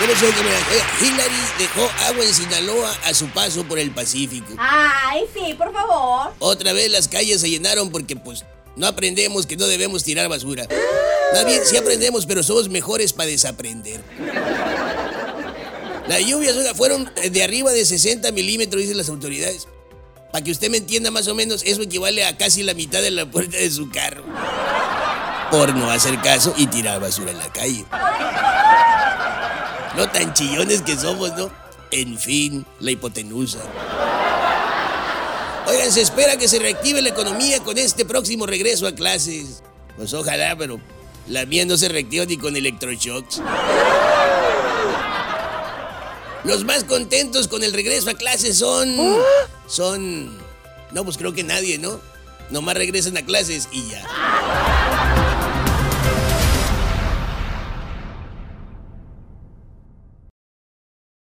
Que me- oiga, Hillary dejó agua en Sinaloa a su paso por el Pacífico. Ay, sí, por favor. Otra vez las calles se llenaron porque pues no aprendemos que no debemos tirar basura. Más bien, sí aprendemos, pero somos mejores para desaprender. Las lluvias fueron de arriba de 60 milímetros, dicen las autoridades. Para que usted me entienda más o menos, eso equivale a casi la mitad de la puerta de su carro. Por no hacer caso y tirar basura en la calle. No tan chillones que somos, ¿no? En fin, la hipotenusa. Oigan, se espera que se reactive la economía con este próximo regreso a clases. Pues ojalá, pero la mía no se reactiva ni con electroshocks. Los más contentos con el regreso a clases son. Son. No, pues creo que nadie, ¿no? Nomás regresan a clases y ya.